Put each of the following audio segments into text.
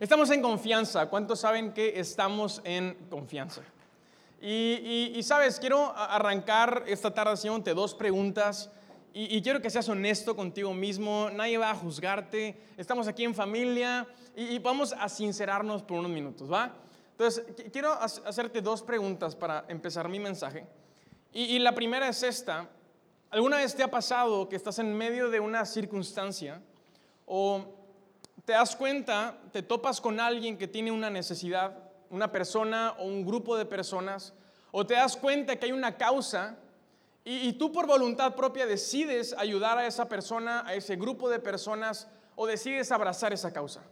Estamos en confianza. ¿Cuántos saben que estamos en confianza? Y, sabes, quiero arrancar esta tarde haciéndote dos preguntas. Y, quiero que seas honesto contigo mismo. Nadie va a juzgarte. Estamos aquí en familia y, vamos a sincerarnos por unos minutos, ¿va? Entonces, quiero hacerte dos preguntas para empezar mi mensaje. y la primera es esta. ¿Alguna vez te ha pasado que estás en medio de una circunstancia o te das cuenta, te topas con alguien que tiene una necesidad, una persona o un grupo de personas, o te das cuenta que hay una causa y, tú por voluntad propia decides ayudar a esa persona, a ese grupo de personas, o decides abrazar esa causa.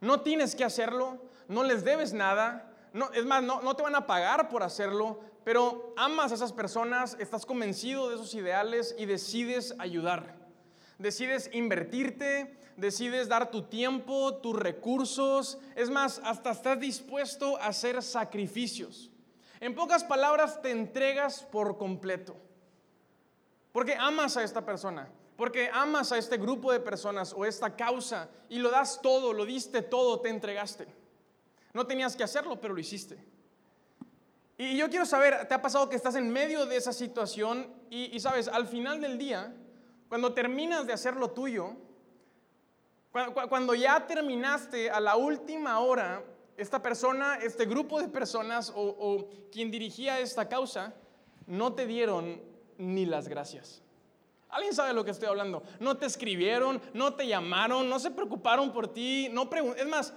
No tienes que hacerlo, no les debes nada, no, es más, no, no te van a pagar por hacerlo, pero amas a esas personas, estás convencido de esos ideales y decides ayudar. Decides invertirte, decides dar tu tiempo, tus recursos, es más, hasta estás dispuesto a hacer sacrificios. En pocas palabras, te entregas por completo. Porque amas a esta persona, porque amas a este grupo de personas o esta causa y lo das todo, lo diste todo, te entregaste. No tenías que hacerlo, pero lo hiciste. Y yo quiero saber, ¿te ha pasado que estás en medio de esa situación y, y sabes, al final del día, cuando terminas de hacer lo tuyo, cuando ya terminaste a la última hora, esta persona, este grupo de personas o, quien dirigía esta causa, no te dieron ni las gracias. ¿Alguien sabe lo que estoy hablando? No te escribieron, no te llamaron, no se preocuparon por ti, no es más,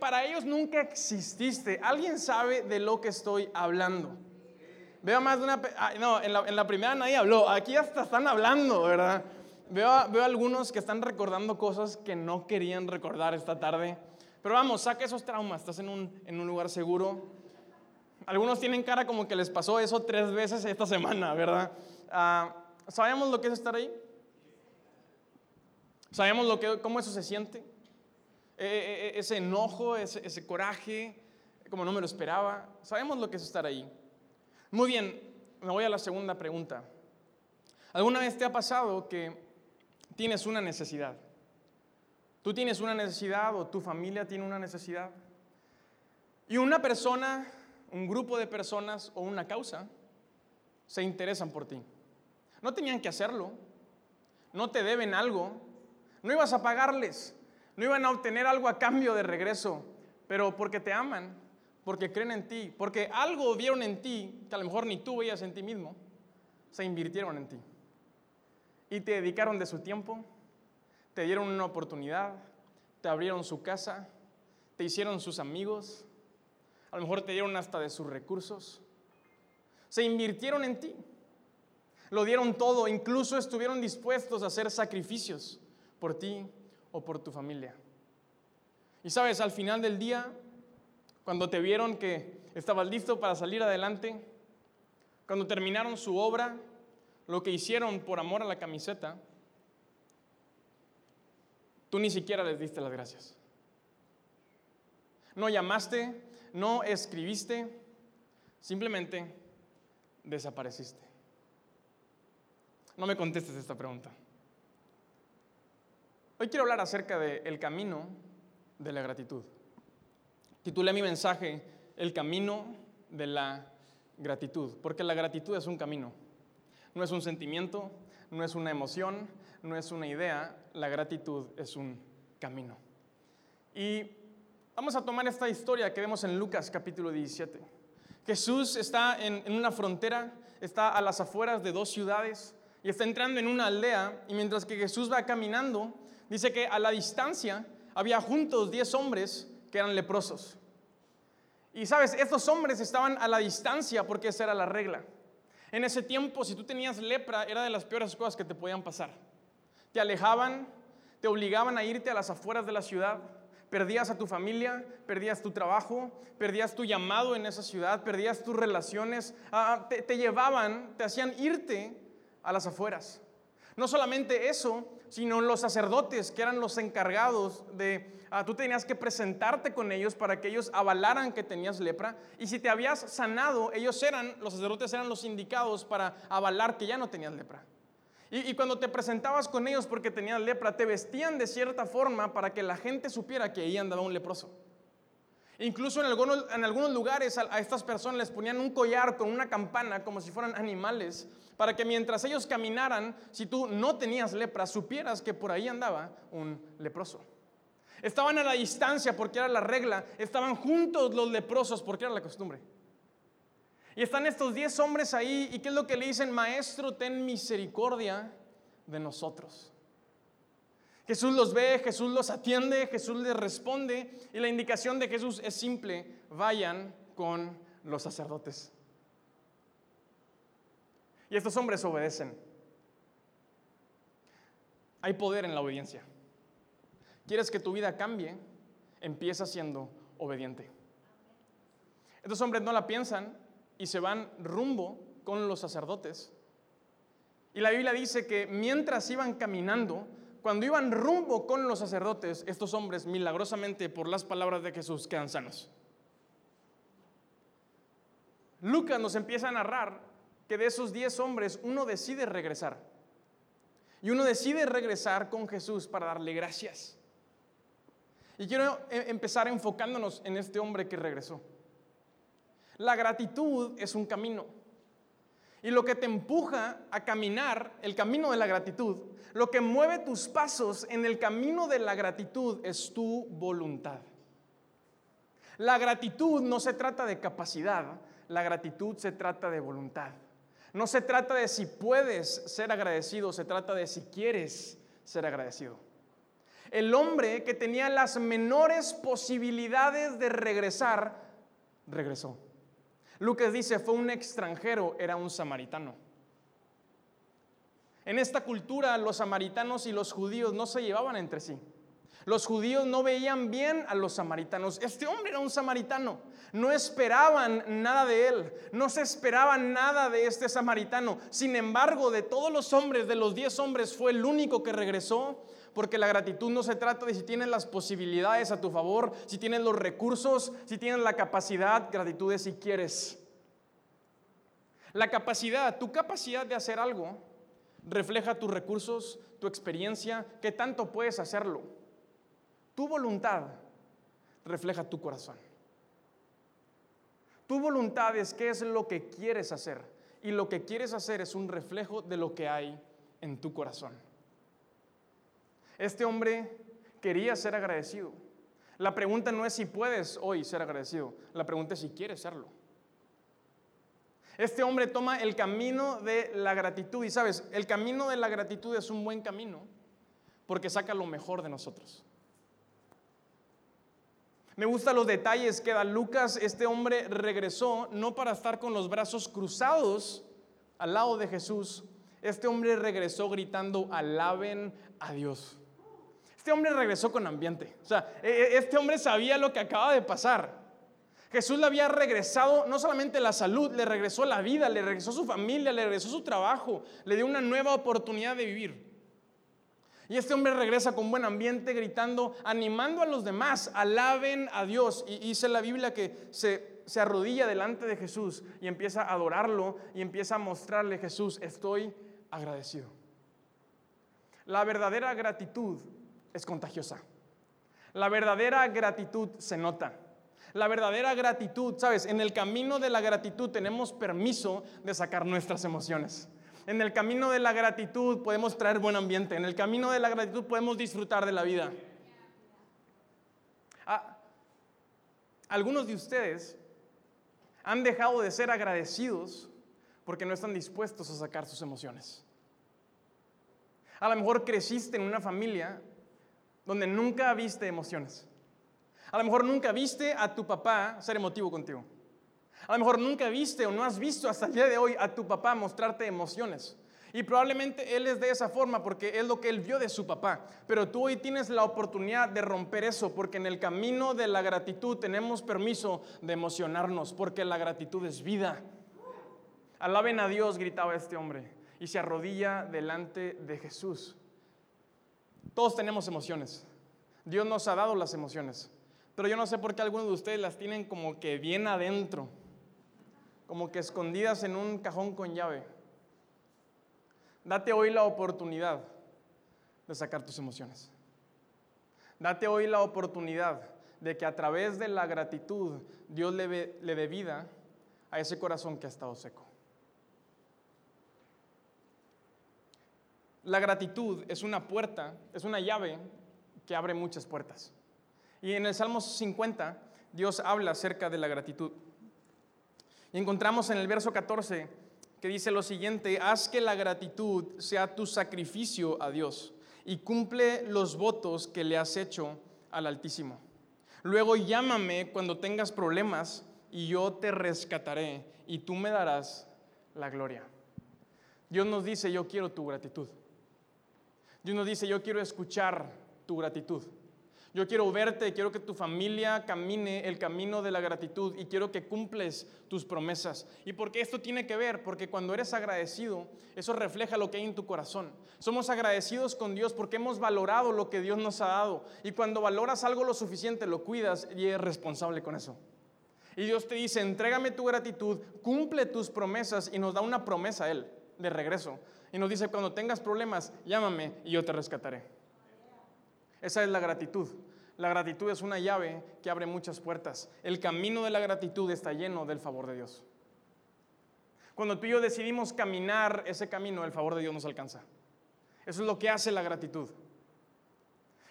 para ellos nunca exististe. ¿Alguien sabe de lo que estoy hablando? Veo más de una... Ah, no, en la, en la primera nadie habló, aquí hasta están hablando, ¿verdad? Veo, veo algunos que están recordando cosas que no querían recordar esta tarde. Pero vamos, saca esos traumas, estás en un, en un lugar seguro. Algunos tienen cara como que les pasó eso tres veces esta semana, ¿verdad? Ah, ¿Sabemos lo que es estar ahí? ¿Sabemos lo que, cómo eso se siente? E, e, e, ese enojo, ese, ese coraje, como no me lo esperaba. ¿Sabemos lo que es estar ahí? Muy bien, me voy a la segunda pregunta. ¿Alguna vez te ha pasado que tienes una necesidad. Tú tienes una necesidad o tu familia tiene una necesidad. Y una persona, un grupo de personas o una causa se interesan por ti. No tenían que hacerlo. No te deben algo. No ibas a pagarles. No iban a obtener algo a cambio de regreso. Pero porque te aman, porque creen en ti, porque algo vieron en ti que a lo mejor ni tú veías en ti mismo, se invirtieron en ti y te dedicaron de su tiempo, te dieron una oportunidad, te abrieron su casa, te hicieron sus amigos, a lo mejor te dieron hasta de sus recursos, se invirtieron en ti, lo dieron todo, incluso estuvieron dispuestos a hacer sacrificios por ti o por tu familia. Y sabes, al final del día, cuando te vieron que estabas listo para salir adelante, cuando terminaron su obra, lo que hicieron por amor a la camiseta, tú ni siquiera les diste las gracias. No llamaste, no escribiste, simplemente desapareciste. No me contestes esta pregunta. Hoy quiero hablar acerca del camino de la gratitud. Titulé mi mensaje El camino de la gratitud, porque la gratitud es un camino. No es un sentimiento, no es una emoción, no es una idea, la gratitud es un camino. Y vamos a tomar esta historia que vemos en Lucas capítulo 17. Jesús está en, una frontera, está a las afueras de dos ciudades y está entrando en una aldea y mientras que Jesús va caminando, dice que a la distancia había juntos diez hombres que eran leprosos. Y sabes, estos hombres estaban a la distancia porque esa era la regla. En ese tiempo, si tú tenías lepra, era de las peores cosas que te podían pasar. Te alejaban, te obligaban a irte a las afueras de la ciudad, perdías a tu familia, perdías tu trabajo, perdías tu llamado en esa ciudad, perdías tus relaciones, ah, ah, te, te llevaban, te hacían irte a las afueras. No solamente eso, sino los sacerdotes que eran los encargados de Ah, tú tenías que presentarte con ellos para que ellos avalaran que tenías lepra. Y si te habías sanado, ellos eran, los sacerdotes eran los indicados para avalar que ya no tenías lepra. Y, cuando te presentabas con ellos porque tenías lepra, te vestían de cierta forma para que la gente supiera que ahí andaba un leproso. Incluso en algunos, en algunos lugares a, estas personas les ponían un collar con una campana como si fueran animales, para que mientras ellos caminaran, si tú no tenías lepra, supieras que por ahí andaba un leproso. Estaban a la distancia porque era la regla, estaban juntos los leprosos porque era la costumbre. Y están estos diez hombres ahí y ¿qué es lo que le dicen? Maestro, ten misericordia de nosotros. Jesús los ve, Jesús los atiende, Jesús les responde y la indicación de Jesús es simple, vayan con los sacerdotes. Y estos hombres obedecen. Hay poder en la obediencia. ¿Quieres que tu vida cambie? Empieza siendo obediente. Estos hombres no la piensan y se van rumbo con los sacerdotes. Y la Biblia dice que mientras iban caminando, cuando iban rumbo con los sacerdotes, estos hombres milagrosamente por las palabras de Jesús quedan sanos. Lucas nos empieza a narrar que de esos diez hombres uno decide regresar. Y uno decide regresar con Jesús para darle gracias. Y quiero e-, empezar enfocándonos en este hombre que regresó. La gratitud es un camino. Y lo que te empuja a caminar, el camino de la gratitud, lo que mueve tus pasos en el camino de la gratitud es tu voluntad. La gratitud no se trata de capacidad, la gratitud se trata de voluntad. No se trata de si puedes ser agradecido, se trata de si quieres ser agradecido. El hombre que tenía las menores posibilidades de regresar, regresó. Lucas dice, fue un extranjero, era un samaritano. En esta cultura los samaritanos y los judíos no se llevaban entre sí. Los judíos no veían bien a los samaritanos. Este hombre era un samaritano. No esperaban nada de él. No se esperaba nada de este samaritano. Sin embargo, de todos los hombres, de los diez hombres, fue el único que regresó porque la gratitud no se trata de si tienes las posibilidades a tu favor, si tienes los recursos, si tienes la capacidad, gratitud es si quieres. La capacidad, tu capacidad de hacer algo, refleja tus recursos, tu experiencia, qué tanto puedes hacerlo. Tu voluntad refleja tu corazón. Tu voluntad es qué es lo que quieres hacer. Y lo que quieres hacer es un reflejo de lo que hay en tu corazón. Este hombre quería ser agradecido. La pregunta no es si puedes hoy ser agradecido, la pregunta es si quieres serlo. Este hombre toma el camino de la gratitud y sabes, el camino de la gratitud es un buen camino porque saca lo mejor de nosotros. Me gustan los detalles que da Lucas. Este hombre regresó no para estar con los brazos cruzados al lado de Jesús. Este hombre regresó gritando, alaben a Dios. Este hombre regresó con ambiente. O sea, e, e, este hombre sabía lo que acaba de pasar. Jesús le había regresado no solamente la salud, le regresó la vida, le regresó su familia, le regresó su trabajo, le dio una nueva oportunidad de vivir. Y este hombre regresa con buen ambiente, gritando, animando a los demás, alaben a Dios. Y dice la Biblia que se, se arrodilla delante de Jesús y empieza a adorarlo y empieza a mostrarle, Jesús, estoy agradecido. La verdadera gratitud es contagiosa. La verdadera gratitud se nota. La verdadera gratitud, sabes, en el camino de la gratitud tenemos permiso de sacar nuestras emociones. En el camino de la gratitud podemos traer buen ambiente. En el camino de la gratitud podemos disfrutar de la vida. Ah, algunos de ustedes han dejado de ser agradecidos porque no están dispuestos a sacar sus emociones. A lo mejor creciste en una familia donde nunca viste emociones. A lo mejor nunca viste a tu papá ser emotivo contigo. A lo mejor nunca viste o no has visto hasta el día de hoy a tu papá mostrarte emociones. Y probablemente él es de esa forma porque es lo que él vio de su papá. Pero tú hoy tienes la oportunidad de romper eso porque en el camino de la gratitud tenemos permiso de emocionarnos porque la gratitud es vida. Alaben a Dios, gritaba este hombre, y se arrodilla delante de Jesús. Todos tenemos emociones. Dios nos ha dado las emociones. Pero yo no sé por qué algunos de ustedes las tienen como que bien adentro, como que escondidas en un cajón con llave. Date hoy la oportunidad de sacar tus emociones. Date hoy la oportunidad de que a través de la gratitud Dios le, le dé vida a ese corazón que ha estado seco. La gratitud es una puerta, es una llave que abre muchas puertas. Y en el Salmo 50 Dios habla acerca de la gratitud. Y encontramos en el verso 14 que dice lo siguiente, haz que la gratitud sea tu sacrificio a Dios y cumple los votos que le has hecho al Altísimo. Luego llámame cuando tengas problemas y yo te rescataré y tú me darás la gloria. Dios nos dice, yo quiero tu gratitud. Dios nos dice, yo quiero escuchar tu gratitud. Yo quiero verte, quiero que tu familia camine el camino de la gratitud y quiero que cumples tus promesas. ¿Y por qué esto tiene que ver? Porque cuando eres agradecido, eso refleja lo que hay en tu corazón. Somos agradecidos con Dios porque hemos valorado lo que Dios nos ha dado. Y cuando valoras algo lo suficiente, lo cuidas y eres responsable con eso. Y Dios te dice, entrégame tu gratitud, cumple tus promesas y nos da una promesa a Él de regreso. Y nos dice, cuando tengas problemas, llámame y yo te rescataré. Esa es la gratitud. La gratitud es una llave que abre muchas puertas. El camino de la gratitud está lleno del favor de Dios. Cuando tú y yo decidimos caminar ese camino, el favor de Dios nos alcanza. Eso es lo que hace la gratitud.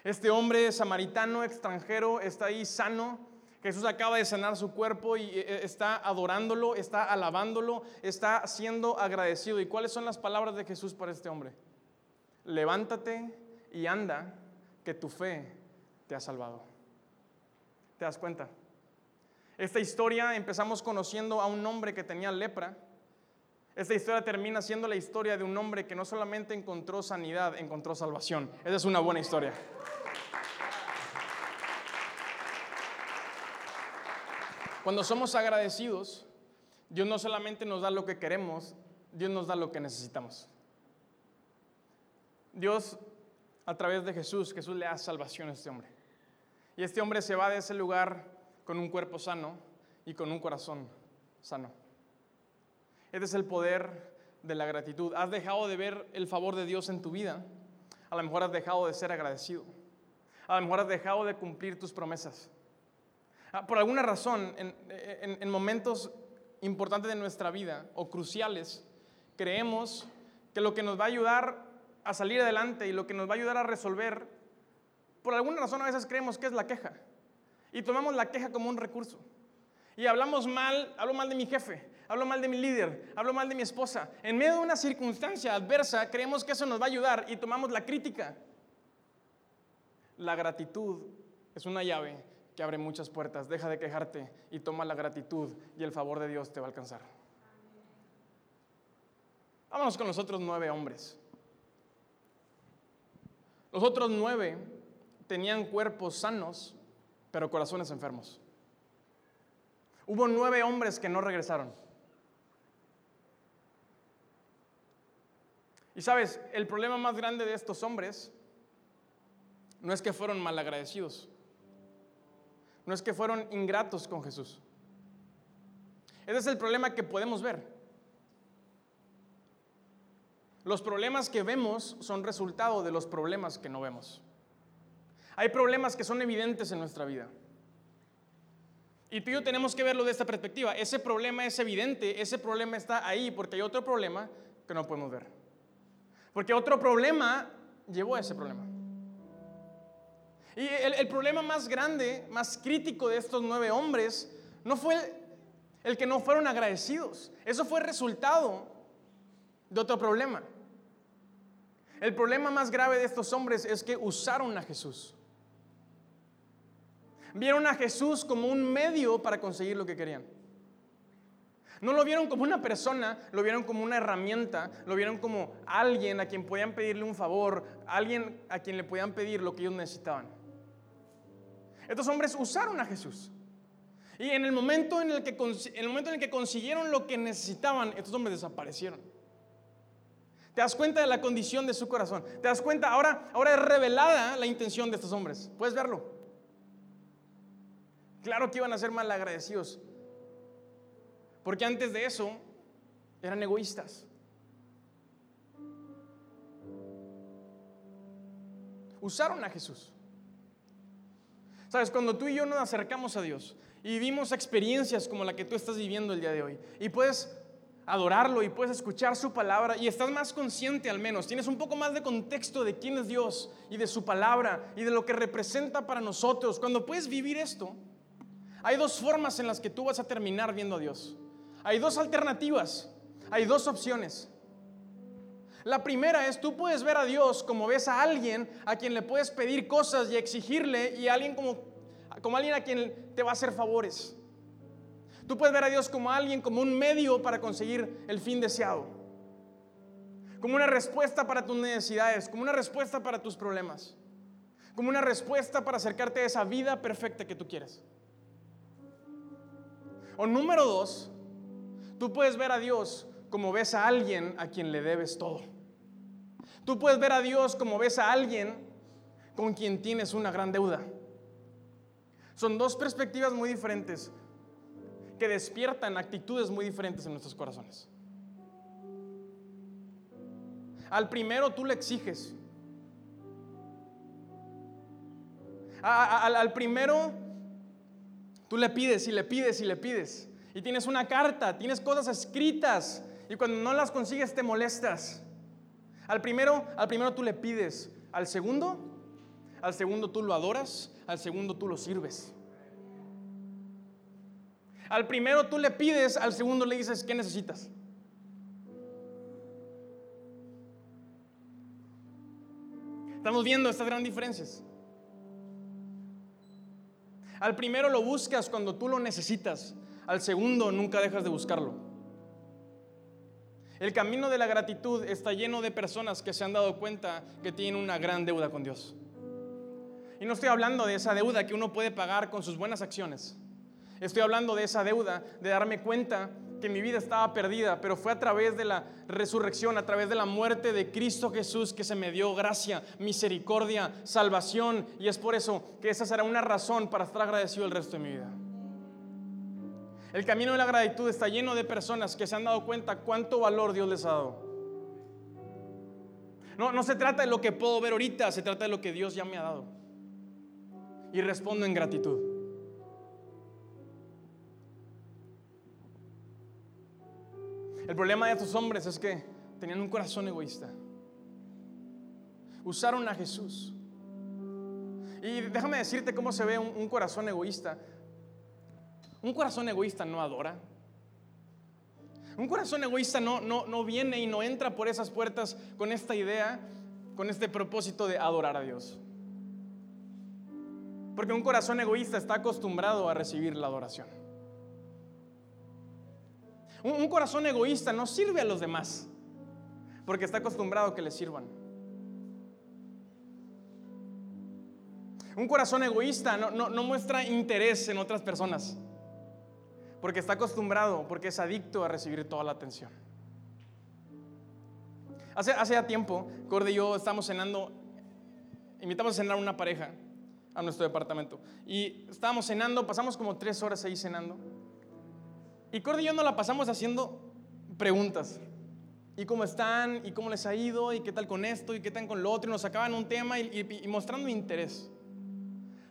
Este hombre samaritano extranjero está ahí sano. Jesús acaba de sanar su cuerpo y eh, eh, está adorándolo, está alabándolo, está siendo agradecido. ¿Y cuáles son las palabras de Jesús para este hombre? Levántate y anda, que tu fe te ha salvado. ¿Te das cuenta? Esta historia empezamos conociendo a un hombre que tenía lepra. Esta historia termina siendo la historia de un hombre que no solamente encontró sanidad, encontró salvación. Esa es una buena historia. Cuando somos agradecidos, Dios no solamente nos da lo que queremos, Dios nos da lo que necesitamos. Dios, a través de Jesús, Jesús le da salvación a este hombre. Y este hombre se va de ese lugar con un cuerpo sano y con un corazón sano. Este es el poder de la gratitud. Has dejado de ver el favor de Dios en tu vida. A lo mejor has dejado de ser agradecido. A lo mejor has dejado de cumplir tus promesas. Ah, por alguna razón, en, momentos importantes de nuestra vida o cruciales, creemos que lo que nos va a ayudar a salir adelante y lo que nos va a ayudar a resolver por alguna razón a veces creemos que es la queja. Y tomamos la queja como un recurso. Y hablamos mal, hablo mal de mi jefe, hablo mal de mi líder, hablo mal de mi esposa. En medio de una circunstancia adversa, creemos que eso nos va a ayudar y tomamos la crítica. La gratitud es una llave que abre muchas puertas. Deja de quejarte y toma la gratitud y el favor de Dios te va a alcanzar. Vámonos con los otros nueve hombres. Los otros nueve tenían cuerpos sanos, pero corazones enfermos. Hubo nueve hombres que no regresaron. Y sabes, el problema más grande de estos hombres no es que fueron malagradecidos, no es que fueron ingratos con Jesús. Ese es el problema que podemos ver. Los problemas que vemos son resultado de los problemas que no vemos. Hay problemas que son evidentes en nuestra vida. Y tú y yo tenemos que verlo de esta perspectiva. Ese problema es evidente, ese problema está ahí porque hay otro problema que no podemos ver. Porque otro problema llevó a ese problema. Y el, problema más grande, más crítico de estos nueve hombres no fue el, el que no fueron agradecidos. Eso fue resultado de otro problema. El problema más grave de estos hombres es que usaron a Jesús. Vieron a Jesús como un medio para conseguir lo que querían. No lo vieron como una persona, lo vieron como una herramienta, lo vieron como alguien a quien podían pedirle un favor, alguien a quien le podían pedir lo que ellos necesitaban. Estos hombres usaron a Jesús. Y en el momento en el que, el momento en el que consiguieron lo que necesitaban, estos hombres desaparecieron. Te das cuenta de la condición de su corazón. Te das cuenta, ahora, ahora es revelada la intención de estos hombres. Puedes verlo. Claro que iban a ser mal agradecidos. Porque antes de eso eran egoístas. Usaron a Jesús. Sabes, cuando tú y yo nos acercamos a Dios y vivimos experiencias como la que tú estás viviendo el día de hoy, y puedes adorarlo y puedes escuchar su palabra y estás más consciente al menos, tienes un poco más de contexto de quién es Dios y de su palabra y de lo que representa para nosotros. Cuando puedes vivir esto, hay dos formas en las que tú vas a terminar viendo a Dios. Hay dos alternativas, hay dos opciones. La primera es, tú puedes ver a Dios como ves a alguien a quien le puedes pedir cosas y exigirle y alguien como, como alguien a quien te va a hacer favores. Tú puedes ver a Dios como alguien, como un medio para conseguir el fin deseado. Como una respuesta para tus necesidades, como una respuesta para tus problemas. Como una respuesta para acercarte a esa vida perfecta que tú quieres. O número dos, tú puedes ver a Dios como ves a alguien a quien le debes todo. Tú puedes ver a Dios como ves a alguien con quien tienes una gran deuda. Son dos perspectivas muy diferentes que despiertan actitudes muy diferentes en nuestros corazones. Al primero tú le exiges. al, primero tú le pides y le pides y le pides. Y tienes una carta, tienes cosas escritas y cuando no las consigues te molestas. Al primero, al primero tú le pides, al segundo, al segundo tú lo adoras, al segundo tú lo sirves. Al primero tú le pides, al segundo le dices, ¿qué necesitas? Estamos viendo estas grandes diferencias. Al primero lo buscas cuando tú lo necesitas, al segundo nunca dejas de buscarlo. El camino de la gratitud está lleno de personas que se han dado cuenta que tienen una gran deuda con Dios. Y no estoy hablando de esa deuda que uno puede pagar con sus buenas acciones. Estoy hablando de esa deuda, de darme cuenta que mi vida estaba perdida, pero fue a través de la resurrección, a través de la muerte de Cristo Jesús que se me dio gracia, misericordia, salvación, y es por eso que esa será una razón para estar agradecido el resto de mi vida. El camino de la gratitud está lleno de personas que se han dado cuenta cuánto valor Dios les ha dado. No, no se trata de lo que puedo ver ahorita, se trata de lo que Dios ya me ha dado. Y respondo en gratitud. El problema de estos hombres es que tenían un corazón egoísta. Usaron a Jesús. Y déjame decirte cómo se ve un, corazón egoísta. Un corazón egoísta no adora. Un corazón egoísta no, no, no viene y no entra por esas puertas con esta idea, con este propósito de adorar a Dios. Porque un corazón egoísta está acostumbrado a recibir la adoración. Un, corazón egoísta no sirve a los demás porque está acostumbrado a que le sirvan. Un corazón egoísta no, muestra interés en otras personas porque está acostumbrado, porque es adicto a recibir toda la atención. Hace, hace ya tiempo, Corde y yo estamos cenando, invitamos a cenar una pareja a nuestro departamento. Y estábamos cenando, pasamos como tres horas ahí cenando. Y Cordy y yo nos la pasamos haciendo preguntas. ¿Y cómo están? ¿Y cómo les ha ido? ¿Y qué tal con esto? ¿Y qué tal con lo otro? Y nos sacaban un tema y, mostrando interés.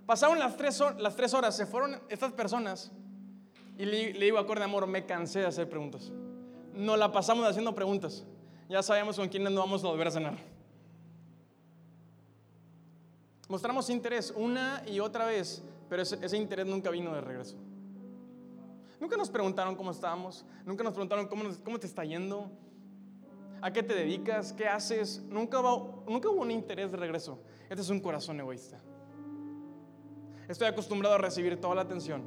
Pasaron las tres, las tres horas, se fueron estas personas y le, digo a amor, me cansé de hacer preguntas. Nos la pasamos haciendo preguntas. Ya sabemos con quiénes nos vamos a volver a cenar. Mostramos interés una y otra vez, pero ese interés nunca vino de regreso. Nunca nos preguntaron cómo estábamos, nunca nos preguntaron cómo, te está yendo, a qué te dedicas, qué haces. Nunca, nunca hubo un interés de regreso. Este es un corazón egoísta. Estoy acostumbrado a recibir toda la atención.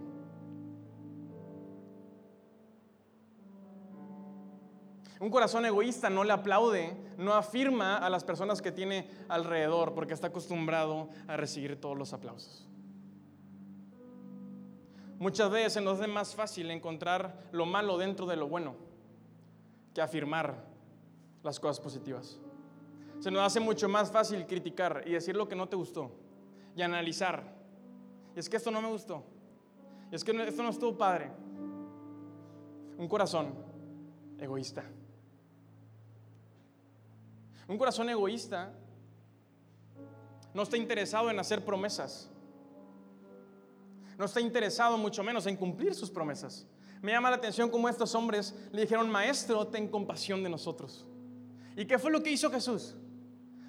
Un corazón egoísta no le aplaude, no afirma a las personas que tiene alrededor porque está acostumbrado a recibir todos los aplausos. Muchas veces se nos es más fácil encontrar lo malo dentro de lo bueno que afirmar las cosas positivas. Se nos hace mucho más fácil criticar y decir lo que no te gustó y analizar. Y es que esto no me gustó. Y es que esto no estuvo padre. Un corazón egoísta. Un corazón egoísta no está interesado en hacer promesas No está interesado mucho menos en cumplir sus promesas. Me llama la atención cómo estos hombres le dijeron, maestro, ten compasión de nosotros. ¿Y qué fue lo que hizo Jesús?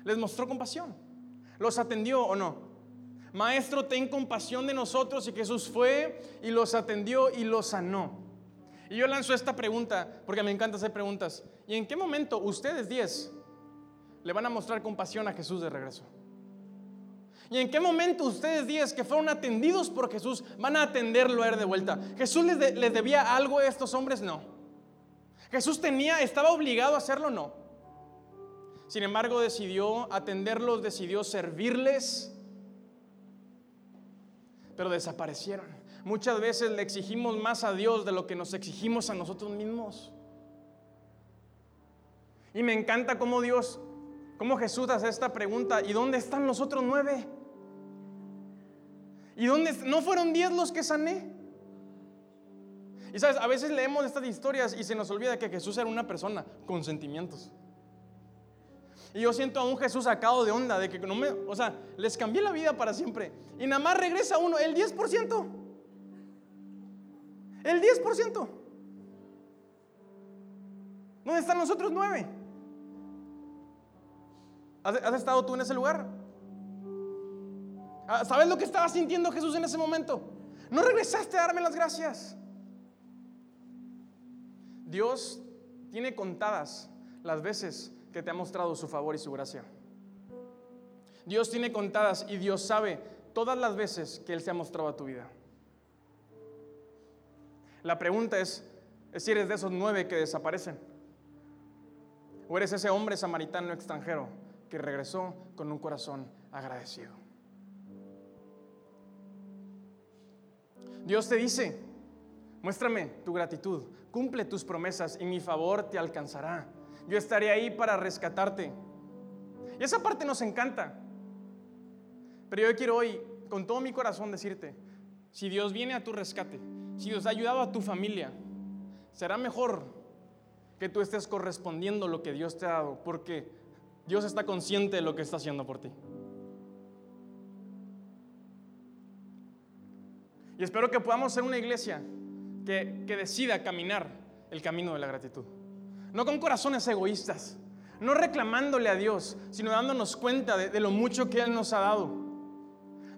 Les mostró compasión. ¿Los atendió o no? Maestro, ten compasión de nosotros. Y Jesús fue y los atendió y los sanó. Y yo lanzo esta pregunta, porque me encanta hacer preguntas. ¿Y en qué momento ustedes 10 le van a mostrar compasión a Jesús de regreso? ¿Y en qué momento ustedes 10 que fueron atendidos por Jesús van a atenderlo a él de vuelta? ¿Jesús les, les debía algo a estos hombres? No. ¿Jesús tenía, estaba obligado a hacerlo? No. Sin embargo, decidió atenderlos, decidió servirles, pero desaparecieron. Muchas veces le exigimos más a Dios de lo que nos exigimos a nosotros mismos. Y me encanta cómo Dios, cómo Jesús hace esta pregunta, ¿y dónde están los otros nueve? ¿Y dónde? ¿No fueron diez los que sané? Y sabes, a veces leemos estas historias y se nos olvida que Jesús era una persona con sentimientos. Y yo siento a un Jesús sacado de onda, de que no me, o sea, les cambié la vida para siempre. Y nada más regresa uno, el 10%. El 10%. ¿Dónde están los otros nueve? ¿Has estado tú en ese lugar? Ah, ¿Sabes lo que estaba sintiendo Jesús en ese momento? No regresaste a darme las gracias. Dios tiene contadas las veces que te ha mostrado su favor y su gracia. Dios tiene contadas y Dios sabe todas las veces que Él se ha mostrado a tu vida. La pregunta es, si eres de esos nueve que desaparecen. O eres ese hombre samaritano extranjero que regresó con un corazón agradecido. Dios te dice, muéstrame tu gratitud, cumple tus promesas y mi favor te alcanzará. Yo estaré ahí para rescatarte. Y esa parte nos encanta. Pero yo quiero hoy, con todo mi corazón, decirte, si Dios viene a tu rescate, si Dios ha ayudado a tu familia, será mejor que tú estés correspondiendo lo que Dios te ha dado, porque Dios está consciente de lo que está haciendo por ti. Y espero que podamos ser una iglesia que, decida caminar el camino de la gratitud. No con corazones egoístas, no reclamándole a Dios, sino dándonos cuenta de, lo mucho que Él nos ha dado,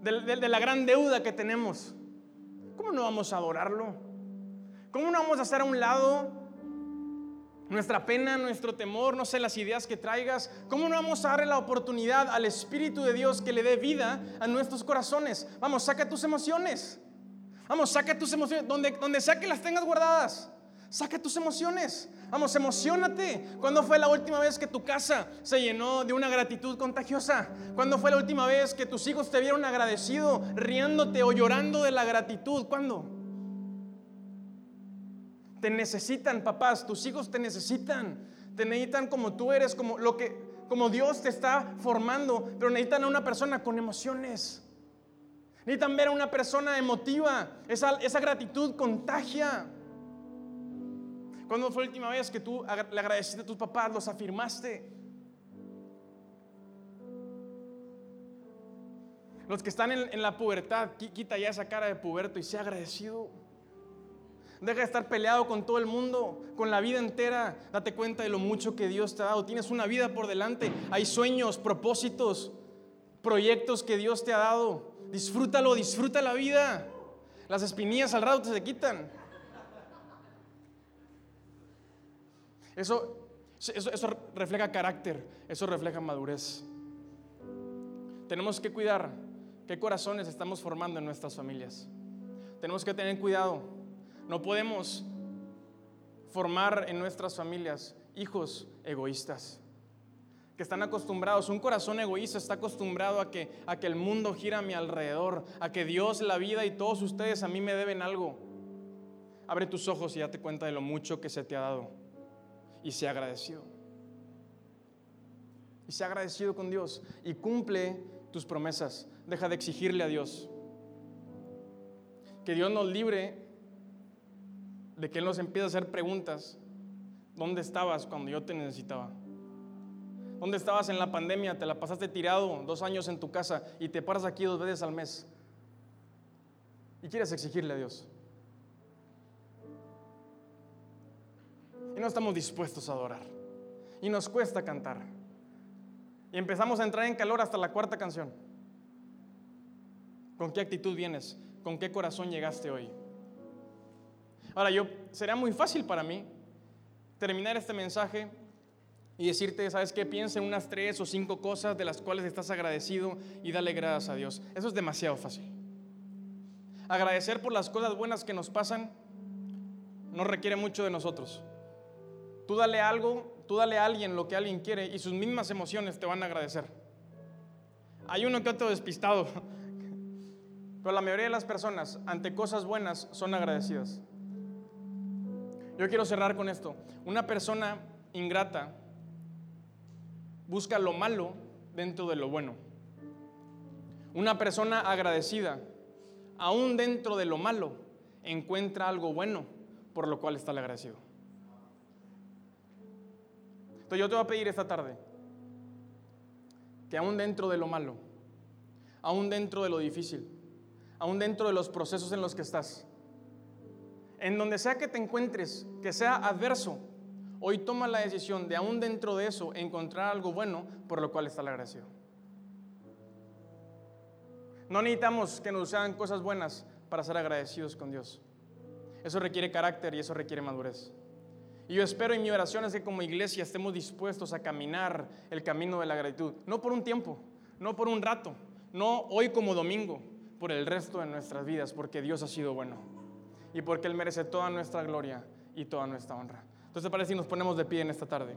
de, de la gran deuda que tenemos. ¿Cómo no vamos a adorarlo? ¿Cómo no vamos a hacer a un lado nuestra pena, nuestro temor, no sé, las ideas que traigas. ¿Cómo no vamos a darle la oportunidad al Espíritu de Dios que le dé vida a nuestros corazones? Vamos, saca tus emociones. Vamos, saca tus emociones, donde, donde sea que las tengas guardadas. Saca tus emociones. Vamos, emocionate. ¿Cuándo fue la última vez que tu casa se llenó de una gratitud contagiosa? ¿Cuándo fue la última vez que tus hijos te vieron agradecido, riéndote o llorando de la gratitud? ¿Cuándo? Te necesitan, papás. Tus hijos te necesitan. Te necesitan como tú eres, como lo que, como Dios te está formando. Pero necesitan a una persona con emociones. Necesitan ver a una persona emotiva. Esa, esa gratitud contagia. ¿Cuándo fue la última vez que tú le agradeciste a tus papás, los afirmaste? Los que están en, en, la pubertad, quita ya esa cara de puberto y sea agradecido. Deja de estar peleado con todo el mundo, con la vida entera. Date cuenta de lo mucho que Dios te ha dado. Tienes una vida por delante. Hay sueños, propósitos, proyectos que Dios te ha dado. Disfrútalo, disfruta la vida. Las espinillas al rato se quitan. Eso, eso, refleja carácter, eso refleja madurez. Tenemos que cuidar qué corazones estamos formando en nuestras familias. Tenemos que tener cuidado. No podemos formar en nuestras familias hijos egoístas que están acostumbrados, un corazón egoísta está acostumbrado a que, a que el mundo gira a mi alrededor, a que Dios, la vida y todos ustedes a mí me deben algo. Abre tus ojos y date cuenta de lo mucho que se te ha dado y sea agradecido. Y sea agradecido con Dios y cumple tus promesas. Deja de exigirle a Dios. Que Dios nos libre de que Él nos empiece a hacer preguntas. ¿Dónde estabas cuando yo te necesitaba? ¿Dónde estabas en la pandemia? Te la pasaste tirado dos años en tu casa y te paras aquí dos veces al mes. y quieres exigirle a Dios. Y no estamos dispuestos a adorar. Y nos cuesta cantar. Y empezamos a entrar en calor hasta la cuarta canción. ¿Con qué actitud vienes? ¿Con qué corazón llegaste hoy? Ahora, yo, sería muy fácil para mí terminar este mensaje y decirte, ¿sabes qué? Piensa en unas tres o cinco cosas de las cuales estás agradecido y dale gracias a Dios. Eso es demasiado fácil. Agradecer por las cosas buenas que nos pasan no requiere mucho de nosotros. Tú dale algo, tú dale a alguien lo que alguien quiere y sus mismas emociones te van a agradecer. Hay uno que otro despistado, pero la mayoría de las personas ante cosas buenas son agradecidas. Yo quiero cerrar con esto. Una persona ingrata busca lo malo dentro de lo bueno. Una persona agradecida, aún dentro de lo malo, encuentra algo bueno por lo cual está agradecido. Entonces yo te voy a pedir esta tarde que aún dentro de lo malo, aún dentro de lo difícil, aún dentro de los procesos en los que estás, en donde sea que te encuentres, que sea adverso, hoy toma la decisión de aún dentro de eso encontrar algo bueno por lo cual está agradecido. No necesitamos que nos sean cosas buenas para ser agradecidos con Dios. Eso requiere carácter y eso requiere madurez. Y yo espero en mi oración es que como iglesia estemos dispuestos a caminar el camino de la gratitud, no por un tiempo, no por un rato, no hoy como domingo, por el resto de nuestras vidas, porque Dios ha sido bueno y porque Él merece toda nuestra gloria y toda nuestra honra. Entonces, parece que nos ponemos de pie en esta tarde?